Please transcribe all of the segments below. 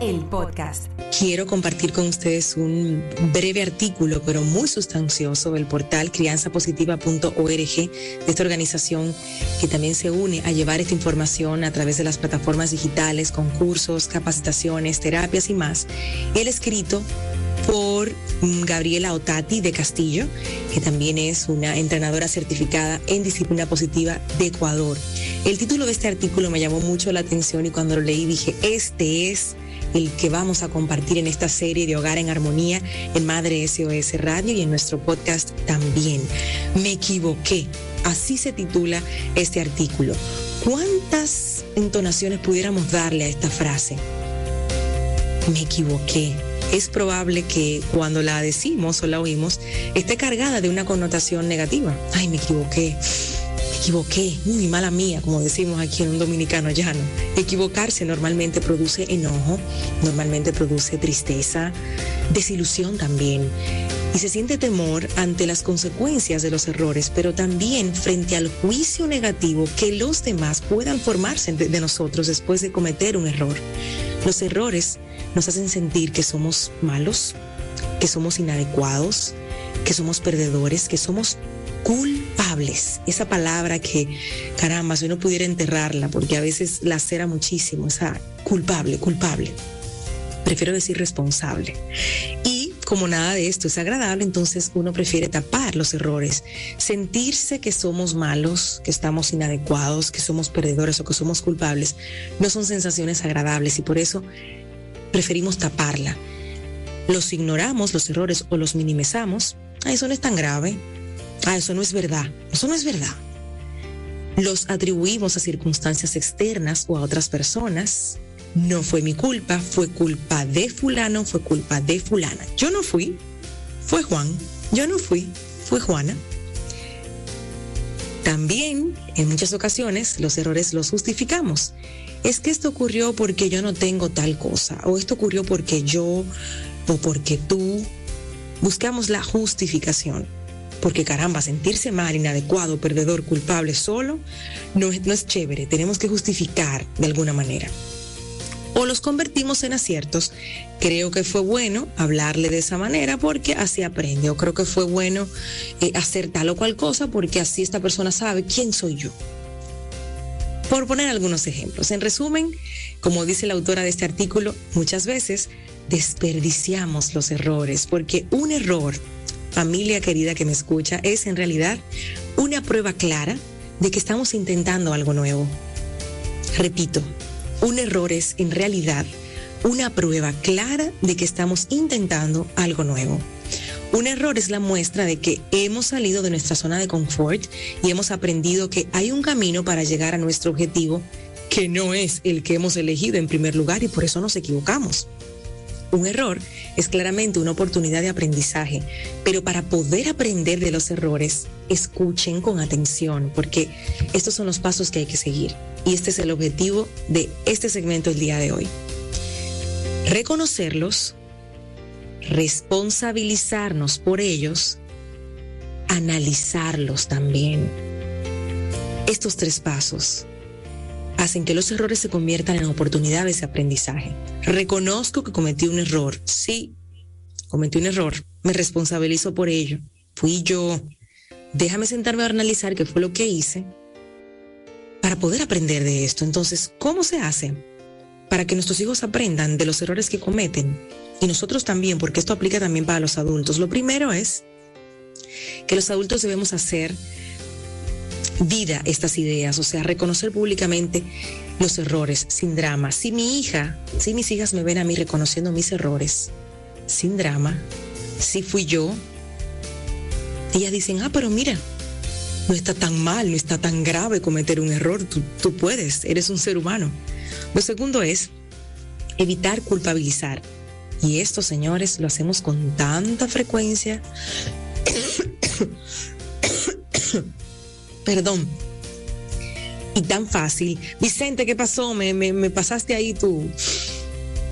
el podcast. Quiero compartir con ustedes un breve artículo, pero muy sustancioso, del portal crianzapositiva.org, de esta organización que también se une a llevar esta información a través de las plataformas digitales, concursos, capacitaciones, terapias y más. El escrito por Gabriela Otati de Castillo, que también es una entrenadora certificada en disciplina positiva de Ecuador. El título de este artículo me llamó mucho la atención y cuando lo leí dije, este es el que vamos a compartir en esta serie de Hogar en Armonía en Madre SOS Radio y en nuestro podcast también. Me equivoqué. Así se titula este artículo. ¿Cuántas entonaciones pudiéramos darle a esta frase? Me equivoqué es probable que cuando la decimos o la oímos esté cargada de una connotación negativa. Ay, me equivoqué. Equivoqué, muy mala mía, como decimos aquí en un dominicano llano. Equivocarse normalmente produce enojo, normalmente produce tristeza, desilusión también. Y se siente temor ante las consecuencias de los errores, pero también frente al juicio negativo que los demás puedan formarse de nosotros después de cometer un error. Los errores nos hacen sentir que somos malos, que somos inadecuados, que somos perdedores, que somos culpables. Esa palabra que, caramba, si uno pudiera enterrarla, porque a veces la cera muchísimo, esa culpable, culpable. Prefiero decir responsable. Y como nada de esto es agradable, entonces uno prefiere tapar los errores, sentirse que somos malos, que estamos inadecuados, que somos perdedores o que somos culpables, no son sensaciones agradables y por eso preferimos taparla. Los ignoramos, los errores, o los minimizamos. Ah, eso no es tan grave. Ah, eso no es verdad. Eso no es verdad. Los atribuimos a circunstancias externas o a otras personas. No fue mi culpa, fue culpa de fulano, fue culpa de fulana. Yo no fui, fue Juan. Yo no fui, fue Juana. También, en muchas ocasiones, los errores los justificamos es que esto ocurrió porque yo no tengo tal cosa, o esto ocurrió porque yo, o porque tú. Buscamos la justificación. Porque caramba, sentirse mal, inadecuado, perdedor, culpable solo, no no es chévere. Tenemos que justificar de alguna manera. O los convertimos en aciertos. Creo que fue bueno hablarle de esa manera porque así aprende. O creo que fue bueno eh, hacer tal o cual cosa porque así esta persona sabe quién soy yo por poner algunos ejemplos. En resumen, como dice la autora de este artículo, muchas veces desperdiciamos los errores, porque un error, familia querida que me escucha, es en realidad una prueba clara de que estamos intentando algo nuevo. Repito, un error es en realidad una prueba clara de que estamos intentando algo nuevo. Un error es la muestra de que hemos salido de nuestra zona de confort y hemos aprendido que hay un camino para llegar a nuestro objetivo que no es el que hemos elegido en primer lugar y por eso nos equivocamos. Un error es claramente una oportunidad de aprendizaje, pero para poder aprender de los errores, escuchen con atención, porque estos son los pasos que hay que seguir. Y este es el objetivo de este segmento el día de hoy. Reconocerlos, responsabilizarnos por ellos, analizarlos también. Estos tres pasos hacen que los errores se conviertan en oportunidades de aprendizaje. Reconozco que cometí un error. Sí, cometí un error. Me responsabilizo por ello. Fui yo. Déjame sentarme a analizar qué fue lo que hice para poder aprender de esto. Entonces, ¿cómo se hace? Para que nuestros hijos aprendan de los errores que cometen y nosotros también, porque esto aplica también para los adultos. Lo primero es que los adultos debemos hacer vida estas ideas, o sea, reconocer públicamente los errores sin drama. Si mi hija, si mis hijas me ven a mí reconociendo mis errores sin drama, si fui yo, ellas dicen, ah, pero mira, no está tan mal, no está tan grave cometer un error, tú, tú puedes, eres un ser humano. Lo segundo es evitar culpabilizar. Y esto, señores, lo hacemos con tanta frecuencia. Perdón. Y tan fácil. Vicente, ¿qué pasó? Me, me, pasaste ahí tu,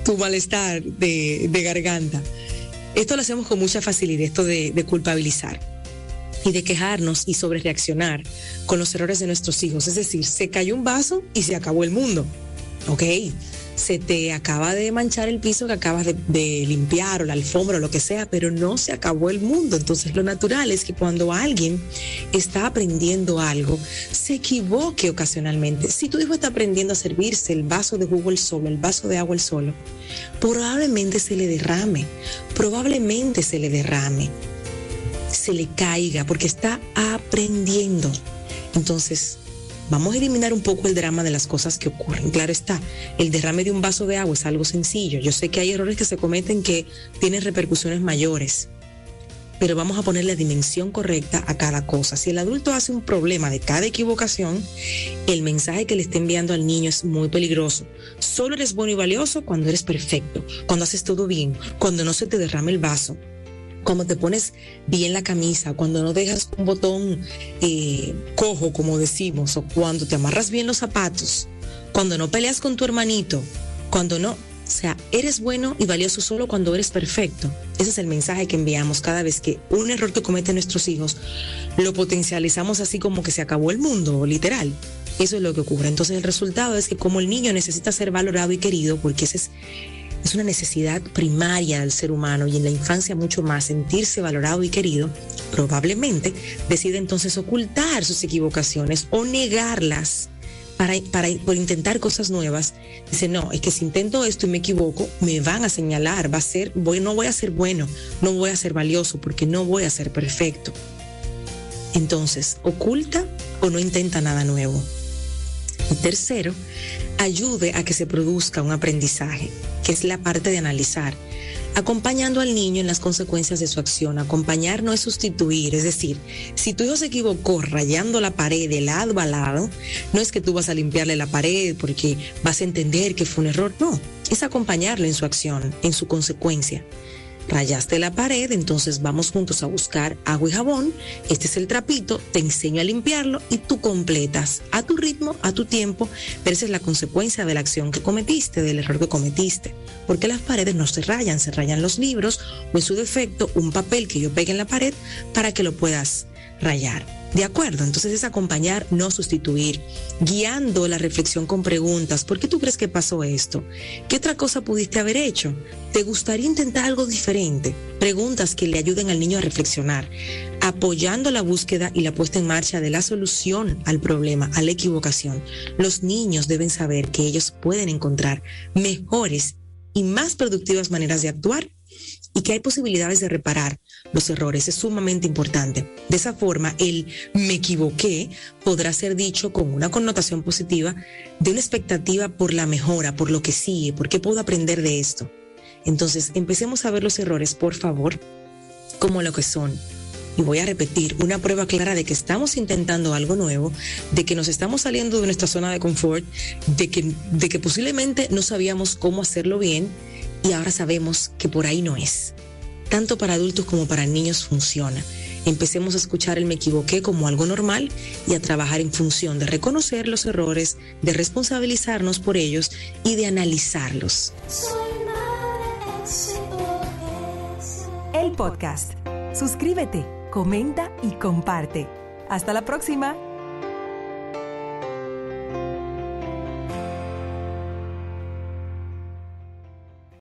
tu malestar de, de, garganta. Esto lo hacemos con mucha facilidad, esto de, de culpabilizar y de quejarnos y sobre reaccionar con los errores de nuestros hijos. Es decir, se cayó un vaso y se acabó el mundo. Ok, se te acaba de manchar el piso que acabas de, limpiar o la alfombra o lo que sea, pero no se acabó el mundo. Entonces lo natural es que cuando alguien está aprendiendo algo, se equivoque ocasionalmente. Si tu hijo está aprendiendo a servirse el vaso de jugo el solo, el vaso de agua el solo, probablemente se le derrame, probablemente se le derrame, se le caiga porque está aprendiendo. Entonces, Vamos a eliminar un poco el drama de las cosas que ocurren. Claro está, el derrame de un vaso de agua es algo sencillo. Yo sé que hay errores que se cometen que tienen repercusiones mayores, pero vamos a poner la dimensión correcta a cada cosa. Si el adulto hace un problema de cada equivocación, el mensaje que le está enviando al niño es muy peligroso. Solo eres bueno y valioso cuando eres perfecto, cuando haces todo bien, cuando no se te derrame el vaso, cuando te pones bien la camisa, cuando no dejas un botón eh, cojo, como decimos, o cuando te amarras bien los zapatos, cuando no peleas con tu hermanito, cuando no, o sea, eres bueno y valioso solo cuando eres perfecto. Ese es el mensaje que enviamos cada vez que un error que cometen nuestros hijos lo potencializamos así como que se acabó el mundo, literal. Eso es lo que ocurre. Entonces el resultado es que como el niño necesita ser valorado y querido, porque ese es es una necesidad primaria del ser humano y en la infancia mucho más sentirse valorado y querido, probablemente decide entonces ocultar sus equivocaciones o negarlas para, para, por intentar cosas nuevas. Dice, no, es que si intento esto y me equivoco, me van a señalar, va a ser, voy, no voy a ser bueno, no voy a ser valioso porque no voy a ser perfecto. Entonces, oculta o no intenta nada nuevo. Y tercero, ayude a que se produzca un aprendizaje, que es la parte de analizar, acompañando al niño en las consecuencias de su acción. Acompañar no es sustituir, es decir, si tu hijo se equivocó rayando la pared de lado a lado, no es que tú vas a limpiarle la pared porque vas a entender que fue un error, no, es acompañarlo en su acción, en su consecuencia rayaste la pared, entonces vamos juntos a buscar agua y jabón, este es el trapito, te enseño a limpiarlo y tú completas a tu ritmo, a tu tiempo, pero esa es la consecuencia de la acción que cometiste, del error que cometiste, porque las paredes no se rayan, se rayan los libros o en su defecto un papel que yo pegue en la pared para que lo puedas rayar. De acuerdo, entonces es acompañar, no sustituir, guiando la reflexión con preguntas. ¿Por qué tú crees que pasó esto? ¿Qué otra cosa pudiste haber hecho? ¿Te gustaría intentar algo diferente? Preguntas que le ayuden al niño a reflexionar, apoyando la búsqueda y la puesta en marcha de la solución al problema, a la equivocación. Los niños deben saber que ellos pueden encontrar mejores y más productivas maneras de actuar y que hay posibilidades de reparar los errores. Es sumamente importante. De esa forma, el me equivoqué podrá ser dicho con una connotación positiva de una expectativa por la mejora, por lo que sigue, por qué puedo aprender de esto. Entonces, empecemos a ver los errores, por favor, como lo que son. Y voy a repetir, una prueba clara de que estamos intentando algo nuevo, de que nos estamos saliendo de nuestra zona de confort, de que, de que posiblemente no sabíamos cómo hacerlo bien y ahora sabemos que por ahí no es. Tanto para adultos como para niños funciona. Empecemos a escuchar el me equivoqué como algo normal y a trabajar en función de reconocer los errores, de responsabilizarnos por ellos y de analizarlos. El podcast. Suscríbete, comenta y comparte. Hasta la próxima.